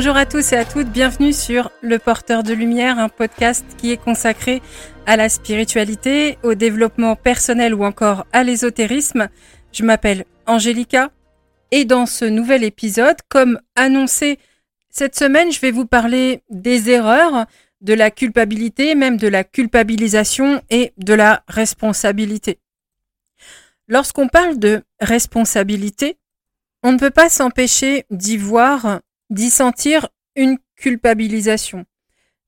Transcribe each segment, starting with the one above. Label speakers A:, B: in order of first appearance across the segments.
A: Bonjour à tous et à toutes, bienvenue sur Le Porteur de Lumière, un podcast qui est consacré à la spiritualité, au développement personnel ou encore à l'ésotérisme. Je m'appelle Angélica et dans ce nouvel épisode, comme annoncé cette semaine, je vais vous parler des erreurs, de la culpabilité, même de la culpabilisation et de la responsabilité. Lorsqu'on parle de responsabilité, on ne peut pas s'empêcher d'y voir, d'y sentir une culpabilisation.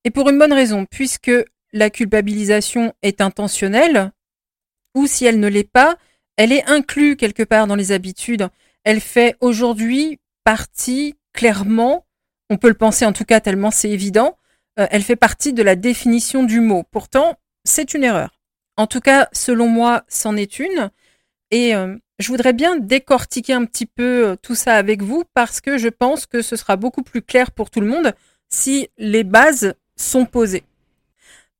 A: Et pour une bonne raison, puisque la culpabilisation est intentionnelle, ou si elle ne l'est pas, elle est inclue quelque part dans les habitudes. Elle fait aujourd'hui partie clairement, on peut le penser en tout cas tellement c'est évident, euh, elle fait partie de la définition du mot. Pourtant, c'est une erreur. En tout cas, selon moi, c'en est une. Et euh, je voudrais bien décortiquer un petit peu euh, tout ça avec vous parce que je pense que ce sera beaucoup plus clair pour tout le monde si les bases sont posées.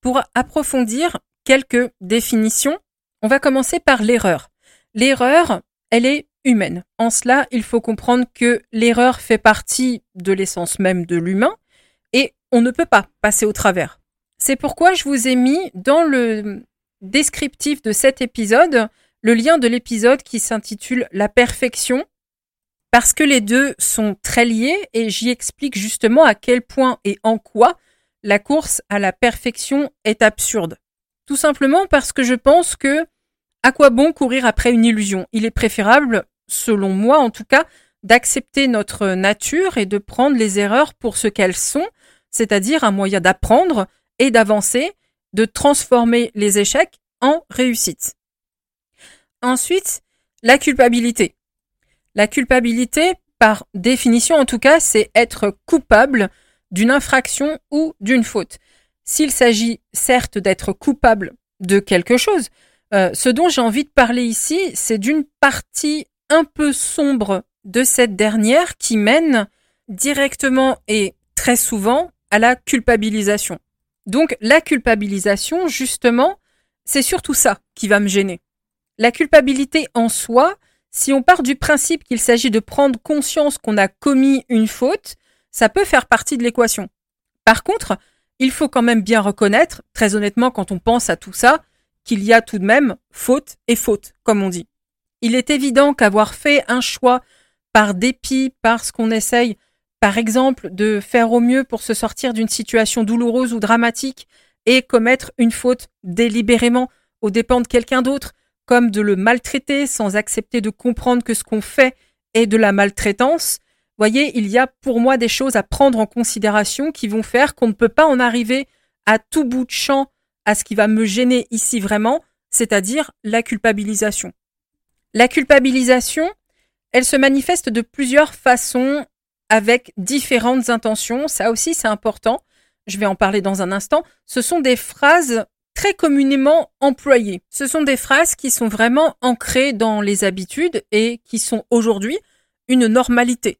A: Pour approfondir quelques définitions, on va commencer par l'erreur. L'erreur, elle est humaine. En cela, il faut comprendre que l'erreur fait partie de l'essence même de l'humain et on ne peut pas passer au travers. C'est pourquoi je vous ai mis dans le descriptif de cet épisode le lien de l'épisode qui s'intitule La perfection, parce que les deux sont très liés et j'y explique justement à quel point et en quoi la course à la perfection est absurde. Tout simplement parce que je pense que à quoi bon courir après une illusion? Il est préférable, selon moi en tout cas, d'accepter notre nature et de prendre les erreurs pour ce qu'elles sont, c'est-à-dire un moyen d'apprendre et d'avancer, de transformer les échecs en réussite. Ensuite, la culpabilité. La culpabilité, par définition en tout cas, c'est être coupable d'une infraction ou d'une faute. S'il s'agit certes d'être coupable de quelque chose, euh, ce dont j'ai envie de parler ici, c'est d'une partie un peu sombre de cette dernière qui mène directement et très souvent à la culpabilisation. Donc la culpabilisation, justement, c'est surtout ça qui va me gêner. La culpabilité en soi, si on part du principe qu'il s'agit de prendre conscience qu'on a commis une faute, ça peut faire partie de l'équation. Par contre, il faut quand même bien reconnaître, très honnêtement, quand on pense à tout ça, qu'il y a tout de même faute et faute, comme on dit. Il est évident qu'avoir fait un choix par dépit, parce qu'on essaye, par exemple, de faire au mieux pour se sortir d'une situation douloureuse ou dramatique et commettre une faute délibérément aux dépens de quelqu'un d'autre, comme de le maltraiter sans accepter de comprendre que ce qu'on fait est de la maltraitance. Voyez, il y a pour moi des choses à prendre en considération qui vont faire qu'on ne peut pas en arriver à tout bout de champ à ce qui va me gêner ici vraiment, c'est-à-dire la culpabilisation. La culpabilisation, elle se manifeste de plusieurs façons avec différentes intentions. Ça aussi, c'est important. Je vais en parler dans un instant. Ce sont des phrases très communément employées. Ce sont des phrases qui sont vraiment ancrées dans les habitudes et qui sont aujourd'hui une normalité.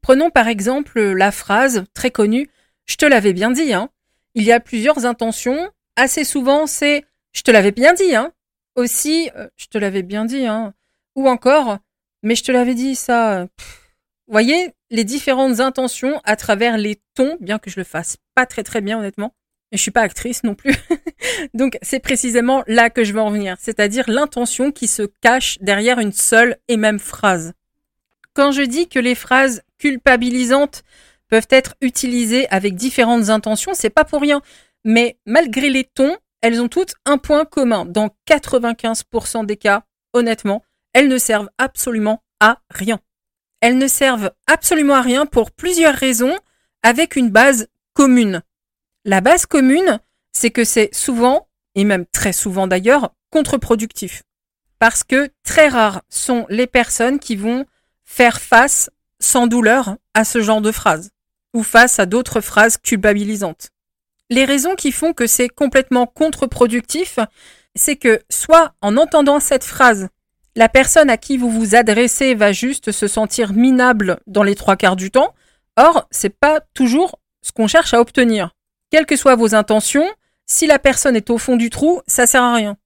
A: Prenons par exemple la phrase très connue Je te l'avais bien dit, hein. Il y a plusieurs intentions. Assez souvent, c'est Je te l'avais bien dit, hein. Aussi, euh, je te l'avais bien dit, hein. Ou encore Mais je te l'avais dit, ça. voyez les différentes intentions à travers les tons, bien que je le fasse pas très très bien honnêtement. Et je suis pas actrice non plus. Donc c'est précisément là que je veux en venir, c'est-à-dire l'intention qui se cache derrière une seule et même phrase. Quand je dis que les phrases culpabilisantes peuvent être utilisées avec différentes intentions, c'est pas pour rien. Mais malgré les tons, elles ont toutes un point commun. Dans 95% des cas, honnêtement, elles ne servent absolument à rien. Elles ne servent absolument à rien pour plusieurs raisons avec une base commune. La base commune, c'est que c'est souvent, et même très souvent d'ailleurs, contre-productif. Parce que très rares sont les personnes qui vont faire face sans douleur à ce genre de phrase, ou face à d'autres phrases culpabilisantes. Les raisons qui font que c'est complètement contre-productif, c'est que soit en entendant cette phrase, la personne à qui vous vous adressez va juste se sentir minable dans les trois quarts du temps. Or, c'est pas toujours ce qu'on cherche à obtenir quelles que soient vos intentions, si la personne est au fond du trou, ça sert à rien.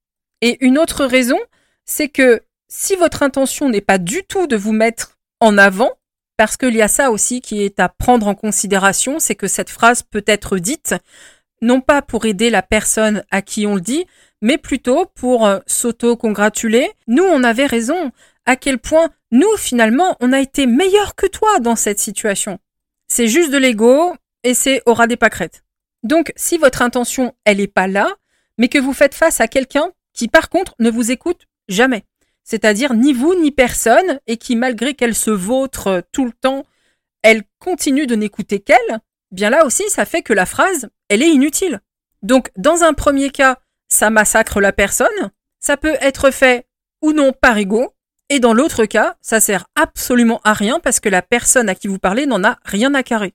A: Et une autre raison, c'est que si votre intention n'est pas du tout de vous mettre en avant, Parce qu'il y a ça aussi qui est à prendre en considération, c'est que cette phrase peut être dite non pas pour aider la personne à qui on le dit, mais plutôt pour euh, s'auto-congratuler. Nous, on avait raison. À quel point, nous, finalement, on a été meilleurs que toi dans cette situation. C'est juste de l'ego et c'est au ras des pâquerettes. Donc, si votre intention, elle n'est pas là, mais que vous faites face à quelqu'un qui, par contre, ne vous écoute jamais c'est-à-dire ni vous ni personne, et qui, malgré qu'elle se vautre tout le temps, elle continue de n'écouter qu'elle, bien là aussi, ça fait que la phrase, elle est inutile. Donc, dans un premier cas, ça massacre la personne, ça peut être fait ou non par ego, et dans l'autre cas, ça sert absolument à rien parce que la personne à qui vous parlez n'en a rien à carrer.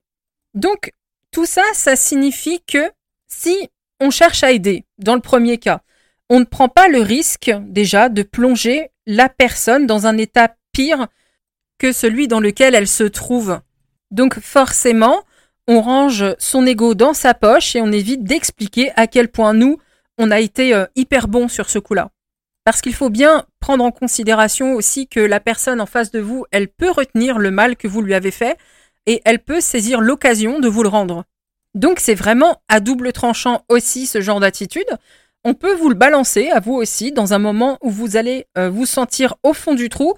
A: Donc, tout ça, ça signifie que si on cherche à aider, dans le premier cas, on ne prend pas le risque déjà de plonger la personne dans un état pire que celui dans lequel elle se trouve. Donc forcément, on range son ego dans sa poche et on évite d'expliquer à quel point nous, on a été euh, hyper bon sur ce coup-là. Parce qu'il faut bien prendre en considération aussi que la personne en face de vous, elle peut retenir le mal que vous lui avez fait et elle peut saisir l'occasion de vous le rendre. Donc c'est vraiment à double tranchant aussi ce genre d'attitude, on peut vous le balancer à vous aussi dans un moment où vous allez euh, vous sentir au fond du trou.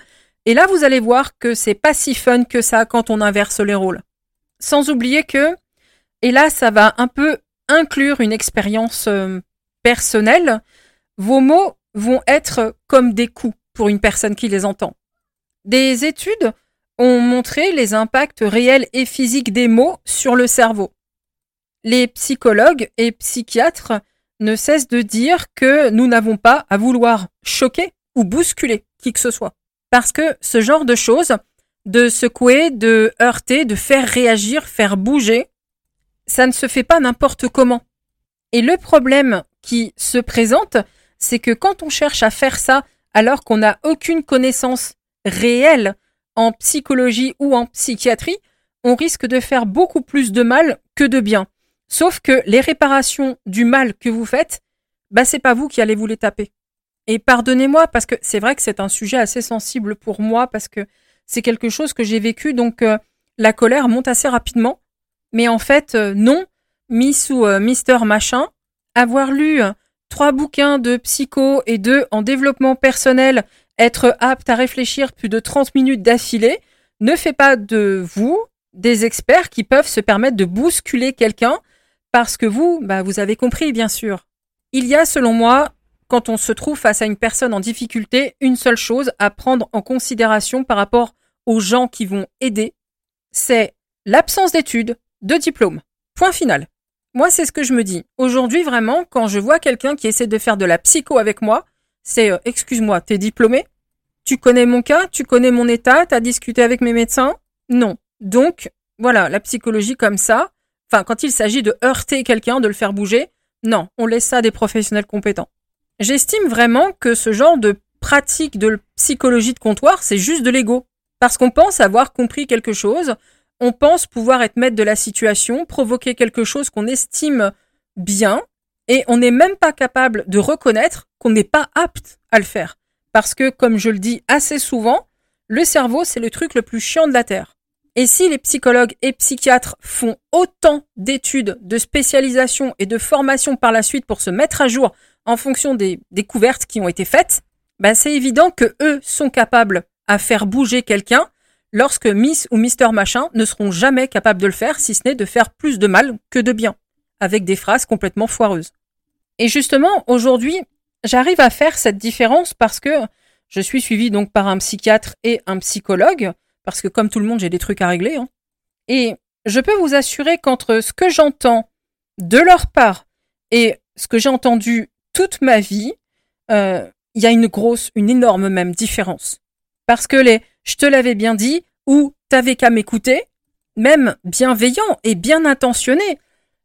A: Et là, vous allez voir que c'est pas si fun que ça quand on inverse les rôles. Sans oublier que, et là, ça va un peu inclure une expérience euh, personnelle, vos mots vont être comme des coups pour une personne qui les entend. Des études ont montré les impacts réels et physiques des mots sur le cerveau. Les psychologues et psychiatres ne cesse de dire que nous n'avons pas à vouloir choquer ou bousculer qui que ce soit. Parce que ce genre de choses, de secouer, de heurter, de faire réagir, faire bouger, ça ne se fait pas n'importe comment. Et le problème qui se présente, c'est que quand on cherche à faire ça alors qu'on n'a aucune connaissance réelle en psychologie ou en psychiatrie, on risque de faire beaucoup plus de mal que de bien. Sauf que les réparations du mal que vous faites, bah c'est pas vous qui allez vous les taper. Et pardonnez-moi parce que c'est vrai que c'est un sujet assez sensible pour moi parce que c'est quelque chose que j'ai vécu donc euh, la colère monte assez rapidement. Mais en fait euh, non, Miss ou euh, Mister machin, avoir lu trois bouquins de psycho et deux en développement personnel, être apte à réfléchir plus de 30 minutes d'affilée, ne fait pas de vous des experts qui peuvent se permettre de bousculer quelqu'un parce que vous, bah, vous avez compris, bien sûr. Il y a, selon moi, quand on se trouve face à une personne en difficulté, une seule chose à prendre en considération par rapport aux gens qui vont aider, c'est l'absence d'études, de diplôme. Point final. Moi, c'est ce que je me dis. Aujourd'hui, vraiment, quand je vois quelqu'un qui essaie de faire de la psycho avec moi, c'est euh, excuse-moi, t'es diplômé? Tu connais mon cas? Tu connais mon état? T'as discuté avec mes médecins? Non. Donc, voilà, la psychologie comme ça, Enfin, quand il s'agit de heurter quelqu'un, de le faire bouger, non, on laisse ça à des professionnels compétents. J'estime vraiment que ce genre de pratique de psychologie de comptoir, c'est juste de l'ego. Parce qu'on pense avoir compris quelque chose, on pense pouvoir être maître de la situation, provoquer quelque chose qu'on estime bien, et on n'est même pas capable de reconnaître qu'on n'est pas apte à le faire. Parce que, comme je le dis assez souvent, le cerveau, c'est le truc le plus chiant de la Terre. Et si les psychologues et psychiatres font autant d'études, de spécialisation et de formation par la suite pour se mettre à jour en fonction des découvertes qui ont été faites, ben c'est évident que eux sont capables à faire bouger quelqu'un lorsque Miss ou Mister Machin ne seront jamais capables de le faire si ce n'est de faire plus de mal que de bien, avec des phrases complètement foireuses. Et justement, aujourd'hui, j'arrive à faire cette différence parce que je suis suivie donc par un psychiatre et un psychologue parce que comme tout le monde, j'ai des trucs à régler. Hein. Et je peux vous assurer qu'entre ce que j'entends de leur part et ce que j'ai entendu toute ma vie, euh, il y a une grosse, une énorme même différence. Parce que les je te l'avais bien dit ou t'avais qu'à m'écouter, même bienveillants et bien intentionnés,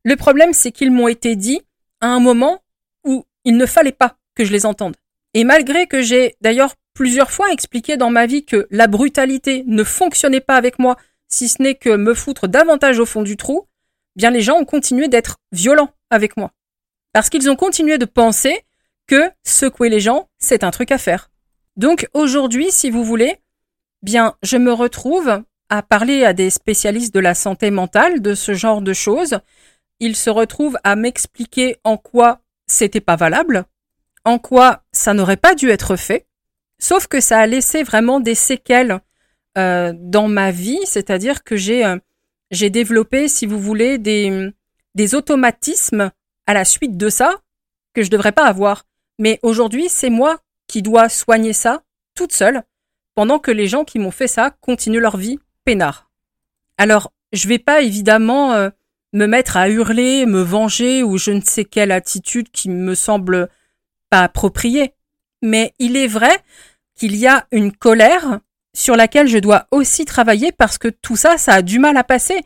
A: le problème c'est qu'ils m'ont été dit à un moment où il ne fallait pas que je les entende. Et malgré que j'ai d'ailleurs plusieurs fois expliqué dans ma vie que la brutalité ne fonctionnait pas avec moi, si ce n'est que me foutre davantage au fond du trou, bien les gens ont continué d'être violents avec moi. Parce qu'ils ont continué de penser que secouer les gens, c'est un truc à faire. Donc aujourd'hui, si vous voulez, bien, je me retrouve à parler à des spécialistes de la santé mentale de ce genre de choses. Ils se retrouvent à m'expliquer en quoi c'était pas valable, en quoi ça n'aurait pas dû être fait, sauf que ça a laissé vraiment des séquelles euh, dans ma vie, c'est-à-dire que j'ai euh, j'ai développé, si vous voulez, des, des automatismes à la suite de ça que je devrais pas avoir. Mais aujourd'hui, c'est moi qui dois soigner ça toute seule, pendant que les gens qui m'ont fait ça continuent leur vie peinard. Alors, je vais pas évidemment euh, me mettre à hurler, me venger ou je ne sais quelle attitude qui me semble pas appropriée. Mais il est vrai qu'il y a une colère sur laquelle je dois aussi travailler parce que tout ça, ça a du mal à passer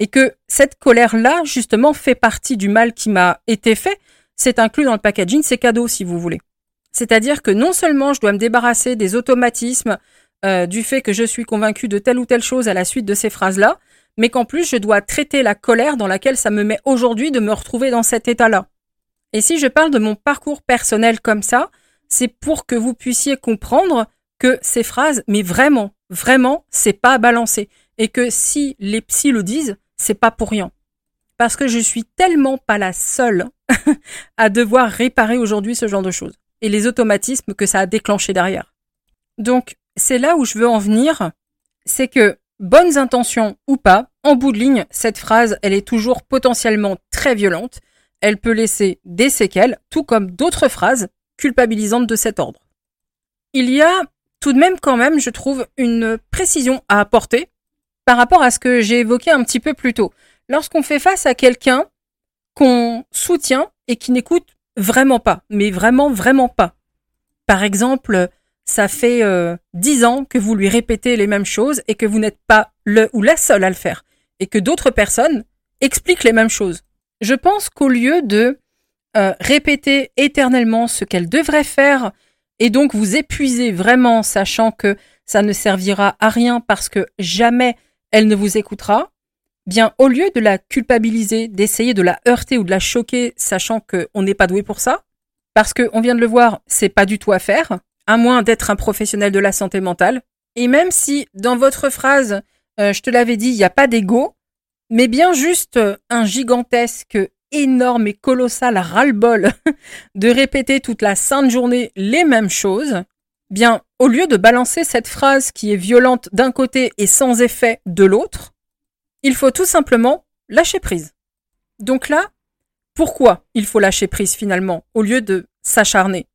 A: et que cette colère-là, justement, fait partie du mal qui m'a été fait. C'est inclus dans le packaging, c'est cadeau si vous voulez. C'est-à-dire que non seulement je dois me débarrasser des automatismes, euh, du fait que je suis convaincu de telle ou telle chose à la suite de ces phrases-là, mais qu'en plus je dois traiter la colère dans laquelle ça me met aujourd'hui de me retrouver dans cet état-là. Et si je parle de mon parcours personnel comme ça, c'est pour que vous puissiez comprendre que ces phrases, mais vraiment, vraiment, c'est pas à balancer. Et que si les psys le disent, c'est pas pour rien. Parce que je suis tellement pas la seule à devoir réparer aujourd'hui ce genre de choses. Et les automatismes que ça a déclenché derrière. Donc, c'est là où je veux en venir. C'est que, bonnes intentions ou pas, en bout de ligne, cette phrase, elle est toujours potentiellement très violente. Elle peut laisser des séquelles, tout comme d'autres phrases culpabilisantes de cet ordre. Il y a tout de même quand même, je trouve, une précision à apporter par rapport à ce que j'ai évoqué un petit peu plus tôt. Lorsqu'on fait face à quelqu'un qu'on soutient et qui n'écoute vraiment pas, mais vraiment, vraiment pas. Par exemple, ça fait euh, dix ans que vous lui répétez les mêmes choses et que vous n'êtes pas le ou la seule à le faire, et que d'autres personnes expliquent les mêmes choses. Je pense qu'au lieu de euh, répéter éternellement ce qu'elle devrait faire et donc vous épuisez vraiment, sachant que ça ne servira à rien parce que jamais elle ne vous écoutera, bien au lieu de la culpabiliser, d'essayer de la heurter ou de la choquer, sachant qu'on n'est pas doué pour ça, parce qu'on vient de le voir, c'est pas du tout à faire, à moins d'être un professionnel de la santé mentale. Et même si dans votre phrase, euh, je te l'avais dit, il n'y a pas d'ego, mais bien juste un gigantesque énorme et colossal ras-le-bol de répéter toute la sainte journée les mêmes choses, bien, au lieu de balancer cette phrase qui est violente d'un côté et sans effet de l'autre, il faut tout simplement lâcher prise. Donc là, pourquoi il faut lâcher prise finalement, au lieu de s'acharner?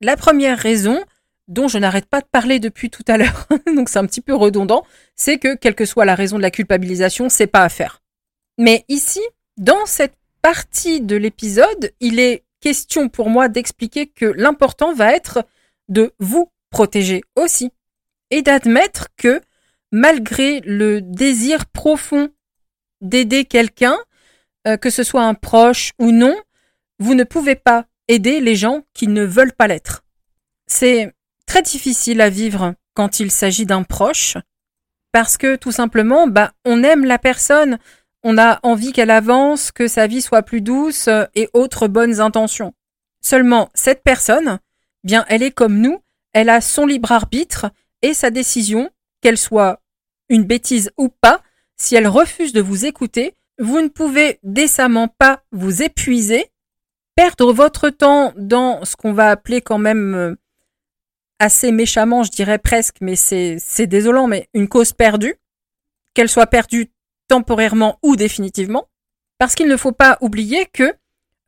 A: La première raison, dont je n'arrête pas de parler depuis tout à l'heure, donc c'est un petit peu redondant, c'est que quelle que soit la raison de la culpabilisation, c'est pas à faire. Mais ici, dans cette partie de l'épisode, il est question pour moi d'expliquer que l'important va être de vous protéger aussi et d'admettre que malgré le désir profond d'aider quelqu'un, euh, que ce soit un proche ou non, vous ne pouvez pas aider les gens qui ne veulent pas l'être. C'est très difficile à vivre quand il s'agit d'un proche parce que tout simplement, bah, on aime la personne, on a envie qu'elle avance, que sa vie soit plus douce euh, et autres bonnes intentions. Seulement, cette personne, bien, elle est comme nous, elle a son libre arbitre et sa décision, qu'elle soit une bêtise ou pas, si elle refuse de vous écouter, vous ne pouvez décemment pas vous épuiser, perdre votre temps dans ce qu'on va appeler quand même euh, assez méchamment, je dirais presque, mais c'est désolant, mais une cause perdue, qu'elle soit perdue temporairement ou définitivement, parce qu'il ne faut pas oublier que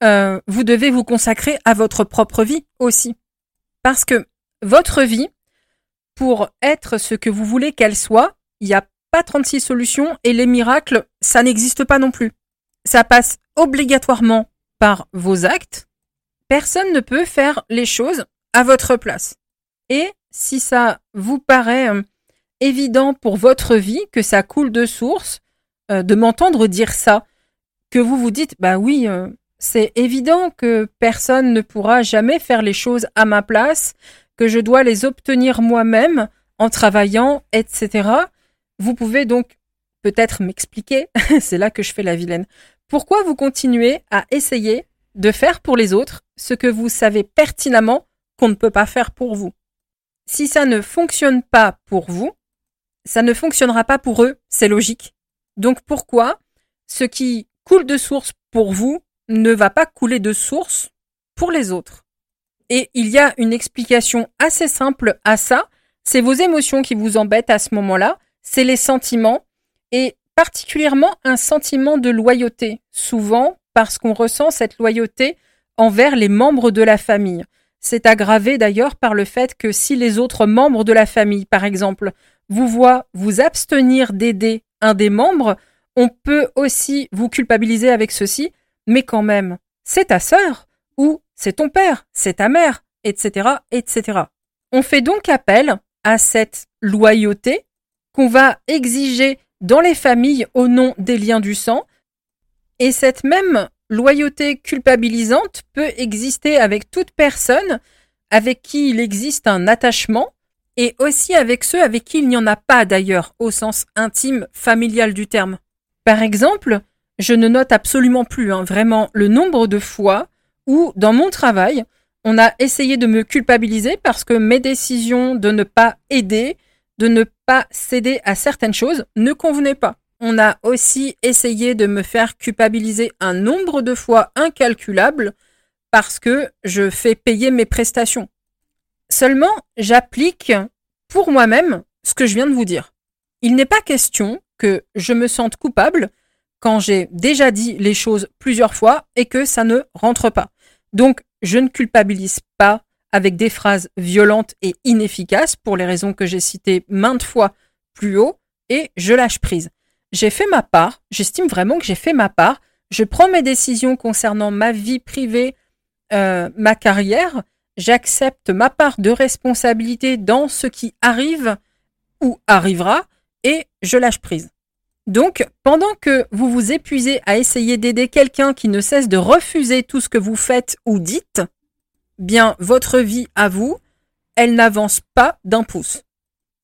A: euh, vous devez vous consacrer à votre propre vie aussi. Parce que votre vie, pour être ce que vous voulez qu'elle soit, il n'y a pas 36 solutions et les miracles, ça n'existe pas non plus. Ça passe obligatoirement par vos actes. Personne ne peut faire les choses à votre place. Et si ça vous paraît euh, évident pour votre vie, que ça coule de source, euh, de m'entendre dire ça, que vous vous dites, bah oui, euh, c'est évident que personne ne pourra jamais faire les choses à ma place, que je dois les obtenir moi-même en travaillant, etc. Vous pouvez donc peut-être m'expliquer, c'est là que je fais la vilaine, pourquoi vous continuez à essayer de faire pour les autres ce que vous savez pertinemment qu'on ne peut pas faire pour vous? Si ça ne fonctionne pas pour vous, ça ne fonctionnera pas pour eux, c'est logique. Donc pourquoi ce qui coule de source pour vous ne va pas couler de source pour les autres? Et il y a une explication assez simple à ça, c'est vos émotions qui vous embêtent à ce moment-là, c'est les sentiments, et particulièrement un sentiment de loyauté, souvent parce qu'on ressent cette loyauté envers les membres de la famille. C'est aggravé d'ailleurs par le fait que si les autres membres de la famille, par exemple, vous voient vous abstenir d'aider un des membres, on peut aussi vous culpabiliser avec ceci, mais quand même, c'est ta sœur, ou c'est ton père, c'est ta mère, etc., etc. On fait donc appel à cette loyauté qu'on va exiger dans les familles au nom des liens du sang, et cette même loyauté culpabilisante peut exister avec toute personne avec qui il existe un attachement et aussi avec ceux avec qui il n'y en a pas d'ailleurs au sens intime familial du terme. Par exemple, je ne note absolument plus hein, vraiment le nombre de fois où dans mon travail, on a essayé de me culpabiliser parce que mes décisions de ne pas aider, de ne pas céder à certaines choses ne convenaient pas. On a aussi essayé de me faire culpabiliser un nombre de fois incalculable parce que je fais payer mes prestations. Seulement, j'applique pour moi-même ce que je viens de vous dire. Il n'est pas question que je me sente coupable quand j'ai déjà dit les choses plusieurs fois et que ça ne rentre pas. Donc, je ne culpabilise pas avec des phrases violentes et inefficaces pour les raisons que j'ai citées maintes fois plus haut et je lâche prise j'ai fait ma part, j'estime vraiment que j'ai fait ma part, je prends mes décisions concernant ma vie privée, euh, ma carrière, j'accepte ma part de responsabilité dans ce qui arrive ou arrivera et je lâche prise. Donc, pendant que vous vous épuisez à essayer d'aider quelqu'un qui ne cesse de refuser tout ce que vous faites ou dites, bien, votre vie à vous, elle n'avance pas d'un pouce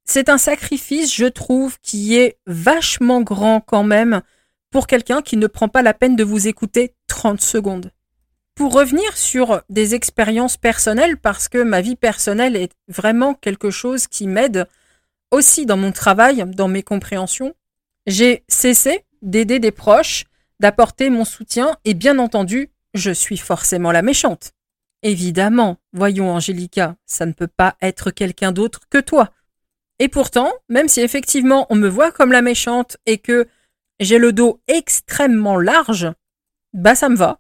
A: c'est un sacrifice, je trouve, qui est vachement grand quand même pour quelqu'un qui ne prend pas la peine de vous écouter 30 secondes. Pour revenir sur des expériences personnelles, parce que ma vie personnelle est vraiment quelque chose qui m'aide aussi dans mon travail, dans mes compréhensions, j'ai cessé d'aider des proches, d'apporter mon soutien, et bien entendu, je suis forcément la méchante. Évidemment, voyons Angélica, ça ne peut pas être quelqu'un d'autre que toi. Et pourtant, même si effectivement on me voit comme la méchante et que j'ai le dos extrêmement large, bah ça me va.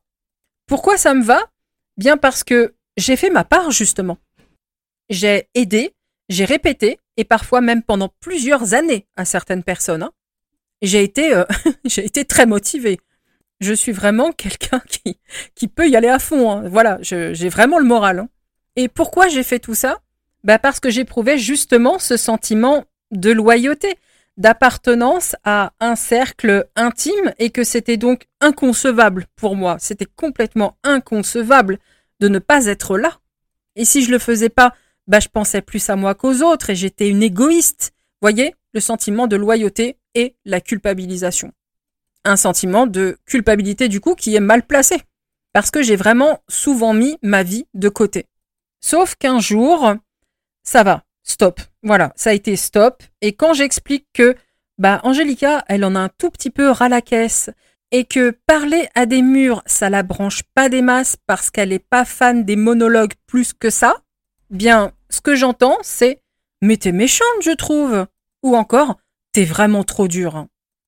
A: Pourquoi ça me va? Bien parce que j'ai fait ma part justement. J'ai aidé, j'ai répété, et parfois même pendant plusieurs années à certaines personnes. Hein. J'ai été, euh, j'ai été très motivée. Je suis vraiment quelqu'un qui, qui peut y aller à fond. Hein. Voilà, j'ai vraiment le moral. Hein. Et pourquoi j'ai fait tout ça? Bah Parce que j'éprouvais justement ce sentiment de loyauté, d'appartenance à un cercle intime et que c'était donc inconcevable pour moi. C'était complètement inconcevable de ne pas être là. Et si je le faisais pas, bah je pensais plus à moi qu'aux autres et j'étais une égoïste. Voyez, le sentiment de loyauté et la culpabilisation. Un sentiment de culpabilité du coup qui est mal placé. Parce que j'ai vraiment souvent mis ma vie de côté. Sauf qu'un jour, ça va, stop. Voilà, ça a été stop. Et quand j'explique que, bah, Angelica, elle en a un tout petit peu ras la caisse et que parler à des murs, ça la branche pas des masses parce qu'elle n'est pas fan des monologues plus que ça, bien, ce que j'entends, c'est mais t'es méchante, je trouve. Ou encore, t'es vraiment trop dur.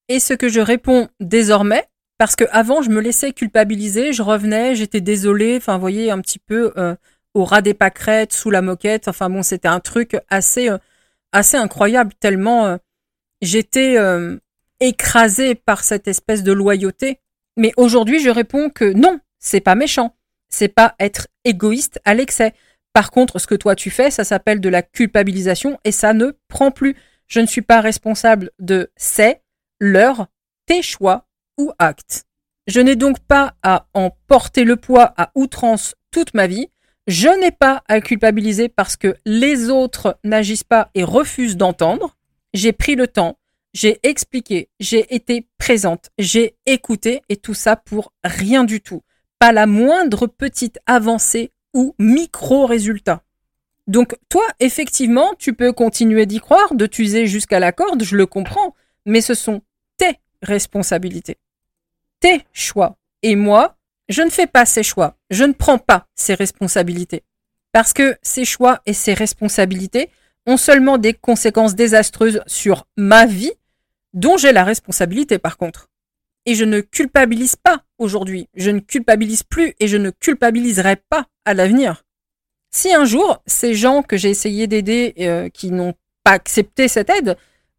A: Et ce que je réponds désormais, parce que avant je me laissais culpabiliser, je revenais, j'étais désolée, enfin, voyez, un petit peu, euh, au ras des pâquerettes, sous la moquette. Enfin bon, c'était un truc assez, euh, assez incroyable, tellement euh, j'étais euh, écrasée par cette espèce de loyauté. Mais aujourd'hui, je réponds que non, c'est pas méchant. C'est pas être égoïste à l'excès. Par contre, ce que toi tu fais, ça s'appelle de la culpabilisation et ça ne prend plus. Je ne suis pas responsable de ces, leurs, tes choix ou actes. Je n'ai donc pas à en porter le poids à outrance toute ma vie. Je n'ai pas à culpabiliser parce que les autres n'agissent pas et refusent d'entendre. J'ai pris le temps, j'ai expliqué, j'ai été présente, j'ai écouté et tout ça pour rien du tout. Pas la moindre petite avancée ou micro-résultat. Donc toi, effectivement, tu peux continuer d'y croire, de t'user jusqu'à la corde, je le comprends, mais ce sont tes responsabilités, tes choix. Et moi, je ne fais pas ces choix, je ne prends pas ces responsabilités. Parce que ces choix et ces responsabilités ont seulement des conséquences désastreuses sur ma vie, dont j'ai la responsabilité par contre. Et je ne culpabilise pas aujourd'hui, je ne culpabilise plus et je ne culpabiliserai pas à l'avenir. Si un jour, ces gens que j'ai essayé d'aider, euh, qui n'ont pas accepté cette aide,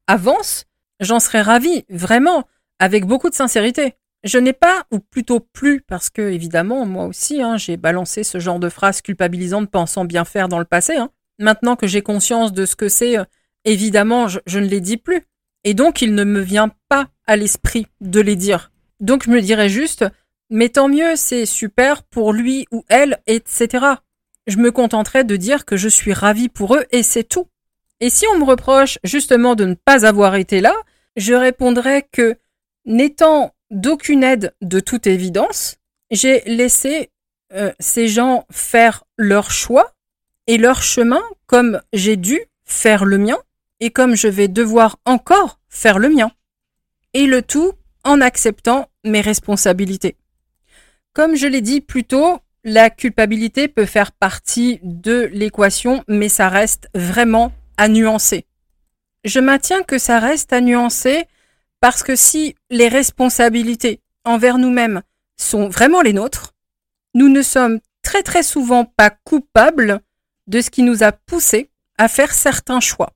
A: avancent, j'en serais ravi, vraiment, avec beaucoup de sincérité. Je n'ai pas, ou plutôt plus, parce que évidemment, moi aussi, hein, j'ai balancé ce genre de phrases culpabilisantes pensant bien faire dans le passé. Hein. Maintenant que j'ai conscience de ce que c'est, euh, évidemment, je, ne les dis plus. Et donc, il ne me vient pas à l'esprit de les dire. Donc, je me dirais juste, mais tant mieux, c'est super pour lui ou elle, etc. Je me contenterai de dire que je suis ravie pour eux et c'est tout. Et si on me reproche justement de ne pas avoir été là, je répondrai que, n'étant d'aucune aide de toute évidence, j'ai laissé euh, ces gens faire leur choix et leur chemin comme j'ai dû faire le mien et comme je vais devoir encore faire le mien. Et le tout en acceptant mes responsabilités. Comme je l'ai dit plus tôt, la culpabilité peut faire partie de l'équation, mais ça reste vraiment à nuancer. Je maintiens que ça reste à nuancer parce que si les responsabilités envers nous-mêmes sont vraiment les nôtres, nous ne sommes très très souvent pas coupables de ce qui nous a poussé à faire certains choix.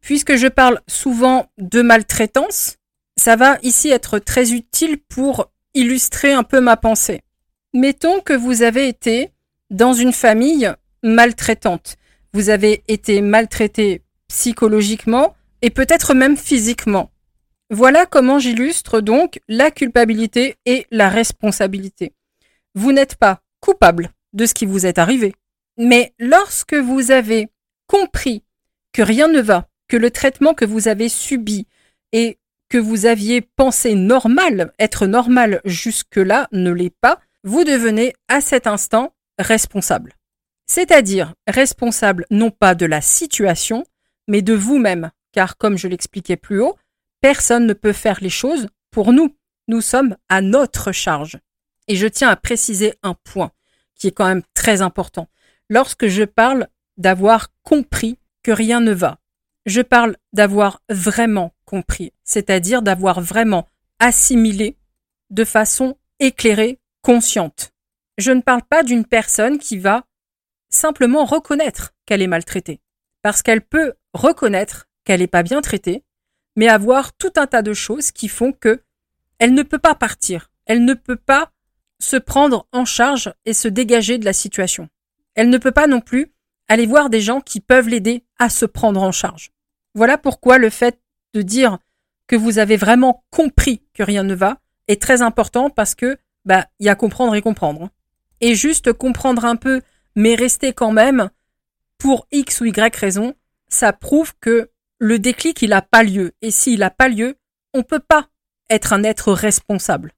A: Puisque je parle souvent de maltraitance, ça va ici être très utile pour illustrer un peu ma pensée. Mettons que vous avez été dans une famille maltraitante. Vous avez été maltraité psychologiquement et peut-être même physiquement. Voilà comment j'illustre donc la culpabilité et la responsabilité. Vous n'êtes pas coupable de ce qui vous est arrivé. Mais lorsque vous avez compris que rien ne va, que le traitement que vous avez subi et que vous aviez pensé normal, être normal jusque-là, ne l'est pas, vous devenez à cet instant responsable. C'est-à-dire responsable non pas de la situation, mais de vous-même, car comme je l'expliquais plus haut, personne ne peut faire les choses pour nous. Nous sommes à notre charge. Et je tiens à préciser un point qui est quand même très important. Lorsque je parle d'avoir compris que rien ne va, je parle d'avoir vraiment compris, c'est-à-dire d'avoir vraiment assimilé de façon éclairée, consciente. Je ne parle pas d'une personne qui va simplement reconnaître qu'elle est maltraitée, parce qu'elle peut reconnaître qu'elle n'est pas bien traitée, mais avoir tout un tas de choses qui font que elle ne peut pas partir, elle ne peut pas se prendre en charge et se dégager de la situation. Elle ne peut pas non plus aller voir des gens qui peuvent l'aider à se prendre en charge. Voilà pourquoi le fait de dire que vous avez vraiment compris que rien ne va est très important parce que bah y a comprendre et comprendre. Et juste comprendre un peu mais rester quand même pour X ou Y raison, ça prouve que le déclic il n'a pas lieu et s'il n'a pas lieu, on peut pas être un être responsable.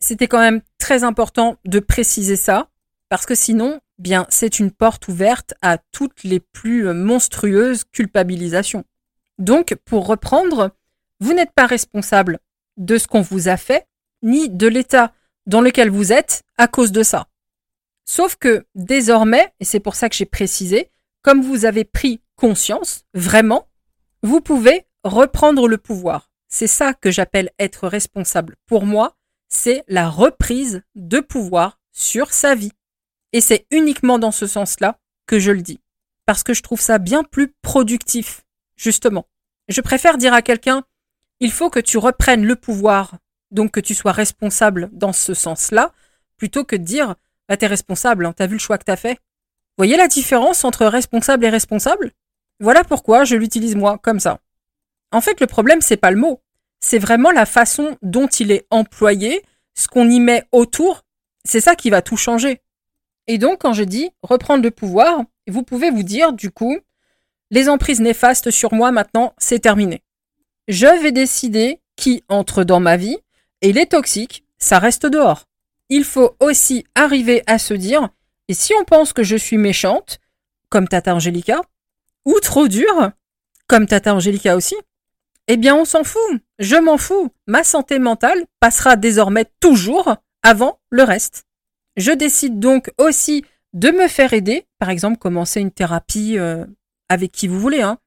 A: C'était quand même très important de préciser ça parce que sinon, bien, c'est une porte ouverte à toutes les plus monstrueuses culpabilisations. Donc, pour reprendre, vous n'êtes pas responsable de ce qu'on vous a fait, ni de l'état dans lequel vous êtes à cause de ça. Sauf que désormais, et c'est pour ça que j'ai précisé, comme vous avez pris conscience, vraiment, vous pouvez reprendre le pouvoir. C'est ça que j'appelle être responsable. Pour moi, c'est la reprise de pouvoir sur sa vie. Et c'est uniquement dans ce sens-là que je le dis. Parce que je trouve ça bien plus productif justement. Je préfère dire à quelqu'un, il faut que tu reprennes le pouvoir, donc que tu sois responsable dans ce sens-là, plutôt que de dire, bah t'es responsable, hein, t'as vu le choix que t'as fait. Voyez la différence entre responsable et responsable? Voilà pourquoi je l'utilise moi comme ça. En fait, le problème, c'est pas le mot, c'est vraiment la façon dont il est employé, ce qu'on y met autour, c'est ça qui va tout changer. Et donc, quand je dis reprendre le pouvoir, vous pouvez vous dire, du coup, les emprises néfastes sur moi maintenant, c'est terminé. Je vais décider qui entre dans ma vie et les toxiques, ça reste dehors. Il faut aussi arriver à se dire, et si on pense que je suis méchante, comme Tata Angelica, ou trop dur, comme Tata Angelica aussi, eh bien on s'en fout, je m'en fous. Ma santé mentale passera désormais toujours avant le reste. Je décide donc aussi de me faire aider, par exemple commencer une thérapie euh, avec qui vous voulez, hein,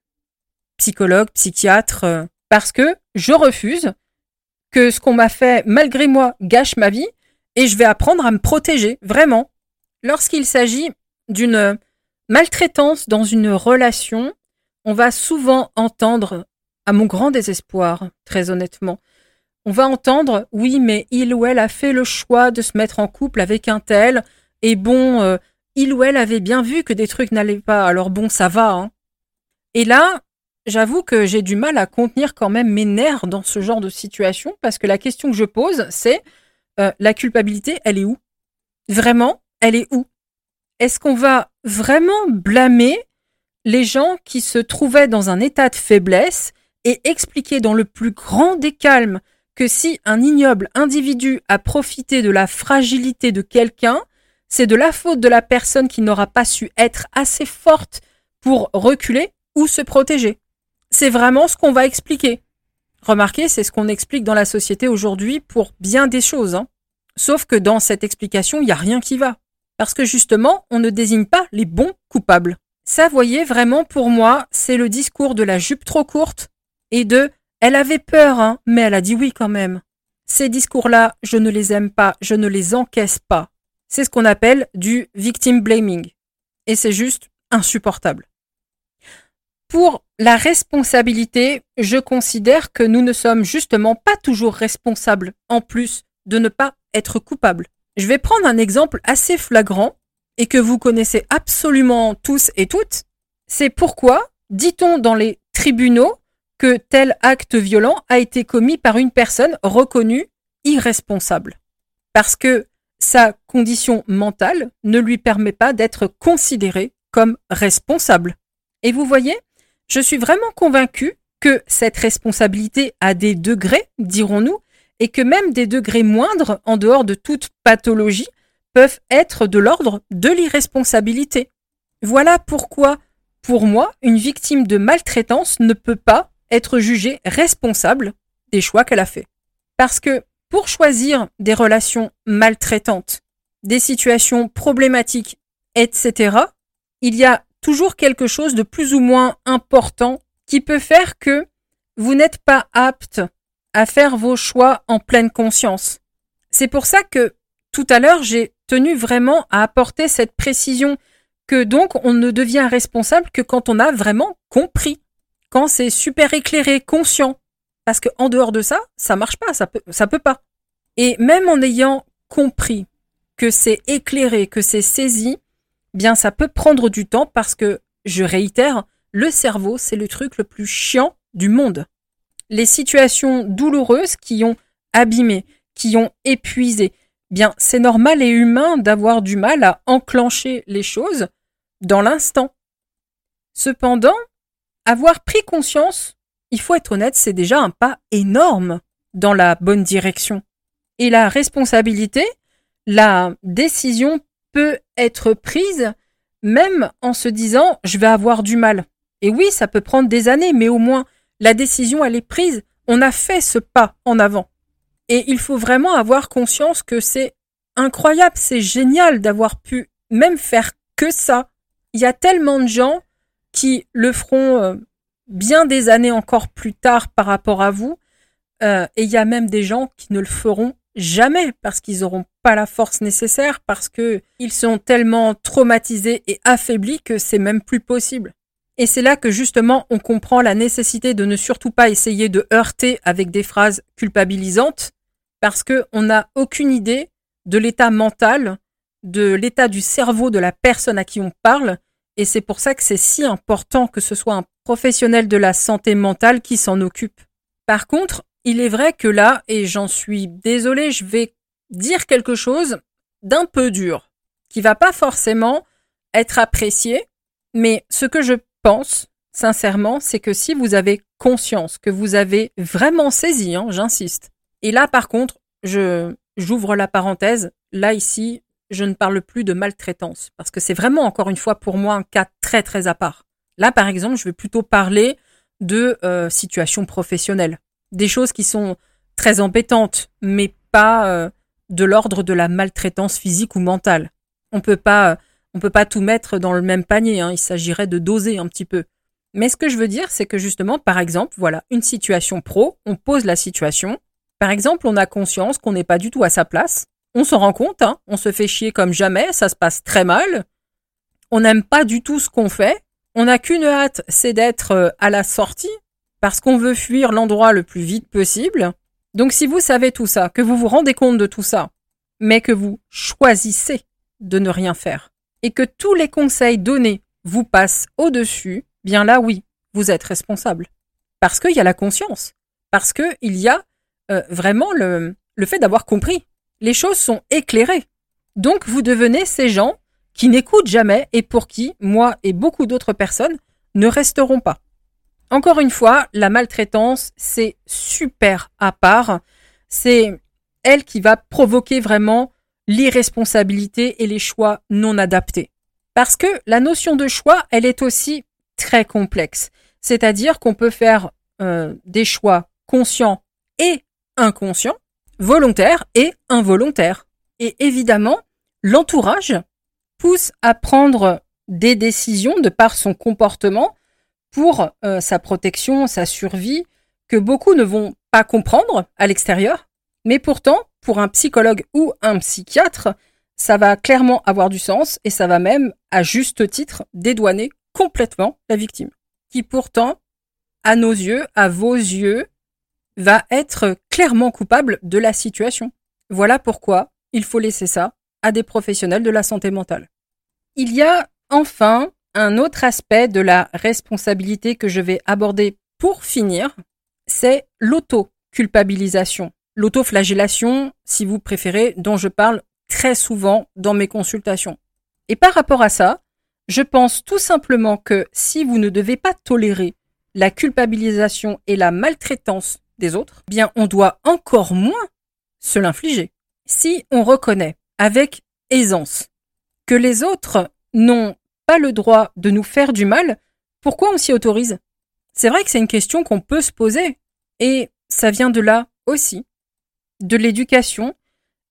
A: psychologue, psychiatre, euh, parce que je refuse que ce qu'on m'a fait malgré moi gâche ma vie et je vais apprendre à me protéger, vraiment. Lorsqu'il s'agit d'une maltraitance dans une relation, on va souvent entendre, à mon grand désespoir, très honnêtement, on va entendre, oui, mais il ou elle a fait le choix de se mettre en couple avec un tel, et bon, euh, il ou elle avait bien vu que des trucs n'allaient pas, alors bon, ça va. Hein. Et là, j'avoue que j'ai du mal à contenir quand même mes nerfs dans ce genre de situation, parce que la question que je pose, c'est euh, la culpabilité, elle est où? Vraiment, elle est où? Est-ce qu'on va vraiment blâmer les gens qui se trouvaient dans un état de faiblesse et expliquer dans le plus grand des calmes que si un ignoble individu a profité de la fragilité de quelqu'un, c'est de la faute de la personne qui n'aura pas su être assez forte pour reculer ou se protéger. C'est vraiment ce qu'on va expliquer. Remarquez, c'est ce qu'on explique dans la société aujourd'hui pour bien des choses. Hein. Sauf que dans cette explication, il n'y a rien qui va. Parce que justement, on ne désigne pas les bons coupables. Ça, voyez, vraiment pour moi, c'est le discours de la jupe trop courte et de elle avait peur, hein, mais elle a dit oui quand même. Ces discours-là, je ne les aime pas, je ne les encaisse pas. C'est ce qu'on appelle du victim blaming. Et c'est juste insupportable. Pour la responsabilité, je considère que nous ne sommes justement pas toujours responsables, en plus de ne pas être coupables. Je vais prendre un exemple assez flagrant et que vous connaissez absolument tous et toutes. C'est pourquoi, dit-on dans les tribunaux, que tel acte violent a été commis par une personne reconnue irresponsable. Parce que sa condition mentale ne lui permet pas d'être considéré comme responsable. Et vous voyez, je suis vraiment convaincu que cette responsabilité a des degrés, dirons-nous, et que même des degrés moindres, en dehors de toute pathologie, peuvent être de l'ordre de l'irresponsabilité. Voilà pourquoi, pour moi, une victime de maltraitance ne peut pas être jugée responsable des choix qu'elle a faits. Parce que pour choisir des relations maltraitantes, des situations problématiques, etc., il y a toujours quelque chose de plus ou moins important qui peut faire que vous n'êtes pas apte à faire vos choix en pleine conscience. C'est pour ça que tout à l'heure, j'ai tenu vraiment à apporter cette précision que donc on ne devient responsable que quand on a vraiment compris quand c'est super éclairé, conscient. Parce que en dehors de ça, ça marche pas, ça peut, peut pas. Et même en ayant compris que c'est éclairé, que c'est saisi, bien ça peut prendre du temps parce que, je réitère, le cerveau, c'est le truc le plus chiant du monde. Les situations douloureuses qui ont abîmé, qui ont épuisé, bien c'est normal et humain d'avoir du mal à enclencher les choses dans l'instant. Cependant, avoir pris conscience, il faut être honnête, c'est déjà un pas énorme dans la bonne direction. Et la responsabilité, la décision peut être prise même en se disant je vais avoir du mal. Et oui, ça peut prendre des années, mais au moins la décision elle est prise, on a fait ce pas en avant. Et il faut vraiment avoir conscience que c'est incroyable, c'est génial d'avoir pu même faire que ça. Il y a tellement de gens qui le feront euh, bien des années encore plus tard par rapport à vous. Euh, et il y a même des gens qui ne le feront jamais parce qu'ils n'auront pas la force nécessaire, parce que ils sont tellement traumatisés et affaiblis que c'est même plus possible. Et c'est là que justement on comprend la nécessité de ne surtout pas essayer de heurter avec des phrases culpabilisantes, parce que on n'a aucune idée de l'état mental, de l'état du cerveau de la personne à qui on parle, et c'est pour ça que c'est si important que ce soit un professionnel de la santé mentale qui s'en occupe. Par contre, il est vrai que là, et j'en suis désolée, je vais dire quelque chose d'un peu dur, qui va pas forcément être apprécié, mais ce que je pense, sincèrement, c'est que si vous avez conscience, que vous avez vraiment saisi, hein, j'insiste, et là par contre, je j'ouvre la parenthèse, là ici, je ne parle plus de maltraitance, parce que c'est vraiment, encore une fois, pour moi, un cas très, très à part. Là, par exemple, je vais plutôt parler de euh, situations professionnelles, des choses qui sont très embêtantes, mais pas euh, de l'ordre de la maltraitance physique ou mentale. On peut pas, on peut pas tout mettre dans le même panier. Hein, il s'agirait de doser un petit peu. Mais ce que je veux dire, c'est que justement, par exemple, voilà, une situation pro, on pose la situation. Par exemple, on a conscience qu'on n'est pas du tout à sa place. On s'en rend compte, hein, on se fait chier comme jamais, ça se passe très mal. On n'aime pas du tout ce qu'on fait. On n'a qu'une hâte, c'est d'être euh, à la sortie, parce qu'on veut fuir l'endroit le plus vite possible. Donc si vous savez tout ça, que vous vous rendez compte de tout ça, mais que vous choisissez de ne rien faire, et que tous les conseils donnés vous passent au-dessus, bien là oui, vous êtes responsable. Parce qu'il y a la conscience, parce qu'il y a euh, vraiment le, le fait d'avoir compris. Les choses sont éclairées. Donc vous devenez ces gens qui n'écoutent jamais et pour qui, moi et beaucoup d'autres personnes, ne resteront pas. Encore une fois, la maltraitance, c'est super à part. C'est elle qui va provoquer vraiment l'irresponsabilité et les choix non adaptés. Parce que la notion de choix, elle est aussi très complexe. C'est-à-dire qu'on peut faire euh, des choix conscients et inconscients, volontaires et involontaires. Et évidemment, l'entourage pousse à prendre des décisions de par son comportement pour euh, sa protection, sa survie, que beaucoup ne vont pas comprendre à l'extérieur. Mais pourtant, pour un psychologue ou un psychiatre, ça va clairement avoir du sens et ça va même, à juste titre, dédouaner complètement la victime, qui pourtant, à nos yeux, à vos yeux, va être clairement coupable de la situation. Voilà pourquoi il faut laisser ça à des professionnels de la santé mentale. Il y a enfin un autre aspect de la responsabilité que je vais aborder pour finir, c'est l'auto-culpabilisation, l'autoflagellation, si vous préférez, dont je parle très souvent dans mes consultations. Et par rapport à ça, je pense tout simplement que si vous ne devez pas tolérer la culpabilisation et la maltraitance des autres, eh bien on doit encore moins se l'infliger. Si on reconnaît avec aisance que les autres n'ont pas le droit de nous faire du mal, pourquoi on s'y autorise? C'est vrai que c'est une question qu'on peut se poser, et ça vient de là aussi, de l'éducation,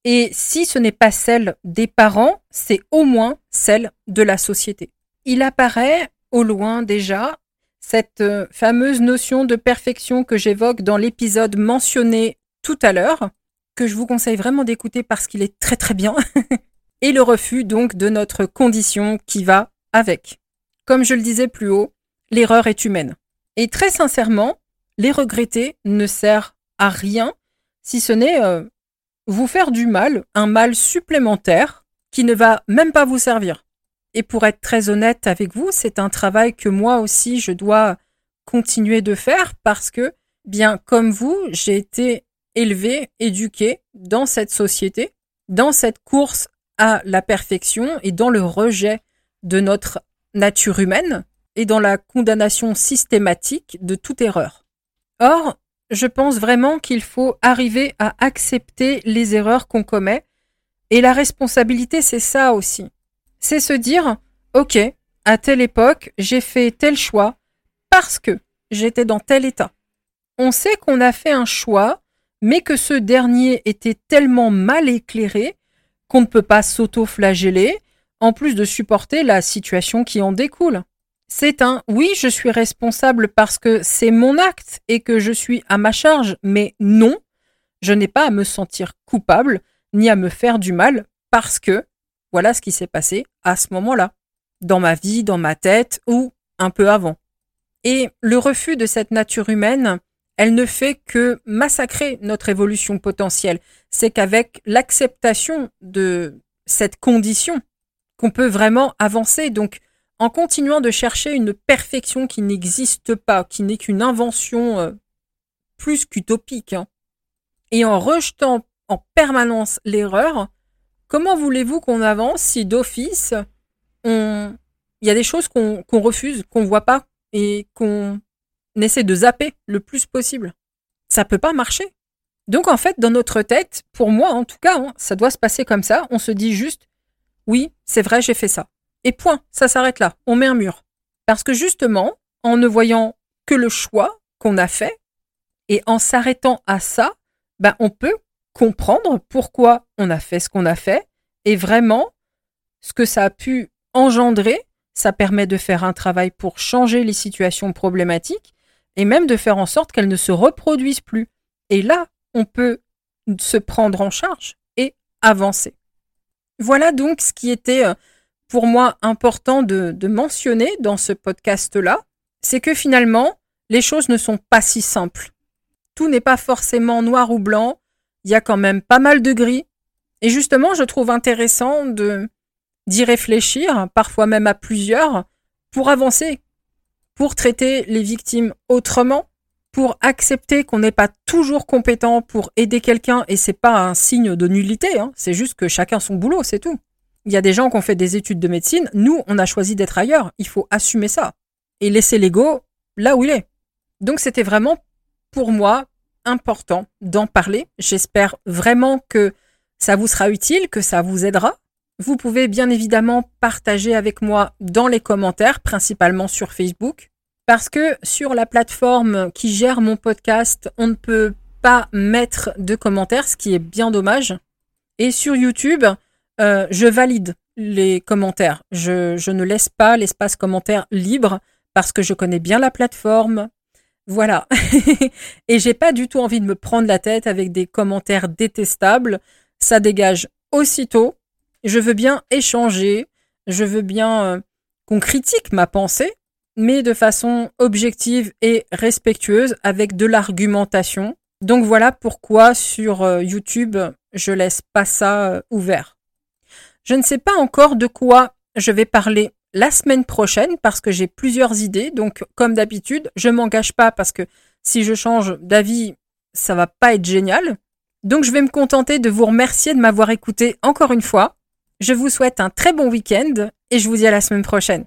A: et si ce n'est pas celle des parents, c'est au moins celle de la société. Il apparaît au loin déjà cette euh, fameuse notion de perfection que j'évoque dans l'épisode mentionné tout à l'heure, que je vous conseille vraiment d'écouter parce qu'il est très très bien, et le refus donc de notre condition qui va avec. Comme je le disais plus haut, l'erreur est humaine. Et très sincèrement, les regretter ne sert à rien si ce n'est euh, vous faire du mal, un mal supplémentaire qui ne va même pas vous servir. Et pour être très honnête avec vous, c'est un travail que moi aussi je dois continuer de faire parce que, bien comme vous, j'ai été élevé, éduqué dans cette société, dans cette course à la perfection et dans le rejet de notre nature humaine et dans la condamnation systématique de toute erreur. Or, je pense vraiment qu'il faut arriver à accepter les erreurs qu'on commet. Et la responsabilité, c'est ça aussi. C'est se dire, OK, à telle époque, j'ai fait tel choix parce que j'étais dans tel état. On sait qu'on a fait un choix, mais que ce dernier était tellement mal éclairé qu'on ne peut pas s'auto-flageller, en plus de supporter la situation qui en découle. C'est un oui, je suis responsable parce que c'est mon acte et que je suis à ma charge, mais non, je n'ai pas à me sentir coupable ni à me faire du mal parce que voilà ce qui s'est passé à ce moment-là, dans ma vie, dans ma tête ou un peu avant. Et le refus de cette nature humaine, elle ne fait que massacrer notre évolution potentielle. C'est qu'avec l'acceptation de cette condition qu'on peut vraiment avancer. Donc, en continuant de chercher une perfection qui n'existe pas, qui n'est qu'une invention euh, plus qu'utopique, hein, et en rejetant en permanence l'erreur, comment voulez-vous qu'on avance si d'office, il y a des choses qu'on refuse, qu'on voit pas, et qu'on essaie de zapper le plus possible? Ça peut pas marcher. Donc en fait, dans notre tête, pour moi en tout cas, hein, ça doit se passer comme ça. On se dit juste, oui, c'est vrai, j'ai fait ça. Et point, ça s'arrête là, on met. Parce que justement, en ne voyant que le choix qu'on a fait, et en s'arrêtant à ça, ben, on peut comprendre pourquoi on a fait ce qu'on a fait, et vraiment, ce que ça a pu engendrer, ça permet de faire un travail pour changer les situations problématiques, et même de faire en sorte qu'elles ne se reproduisent plus. Et là, on peut se prendre en charge et avancer. Voilà donc ce qui était euh, pour moi important de, mentionner dans ce podcast-là, c'est que finalement, les choses ne sont pas si simples. Tout n'est pas forcément noir ou blanc, il y a quand même pas mal de gris. Et justement, je trouve intéressant de d'y réfléchir, parfois même à plusieurs, pour avancer, pour traiter les victimes autrement, pour accepter qu'on n'est pas toujours compétent pour aider quelqu'un et c'est pas un signe de nullité, hein. c'est juste que chacun son boulot, c'est tout. Il y a des gens qui ont fait des études de médecine, nous on a choisi d'être ailleurs, il faut assumer ça et laisser l'ego là où il est. Donc c'était vraiment pour moi important d'en parler. J'espère vraiment que ça vous sera utile, que ça vous aidera. Vous pouvez bien évidemment partager avec moi dans les commentaires, principalement sur Facebook. Parce que sur la plateforme qui gère mon podcast, on ne peut pas mettre de commentaires, ce qui est bien dommage. Et sur YouTube, euh, je valide les commentaires. Je, je ne laisse pas l'espace commentaire libre parce que je connais bien la plateforme. Voilà. et j'ai pas du tout envie de me prendre la tête avec des commentaires détestables. Ça dégage aussitôt. Je veux bien échanger. Je veux bien euh, qu'on critique ma pensée mais de façon objective et respectueuse avec de l'argumentation. Donc voilà pourquoi sur euh, YouTube, je laisse pas ça ouvert. Je ne sais pas encore de quoi je vais parler la semaine prochaine parce que j'ai plusieurs idées. Donc comme d'habitude, je m'engage pas parce que si je change d'avis, ça va pas être génial. Donc je vais me contenter de vous remercier de m'avoir écouté encore une fois. Je vous souhaite un très bon week-end et je vous dis à la semaine prochaine.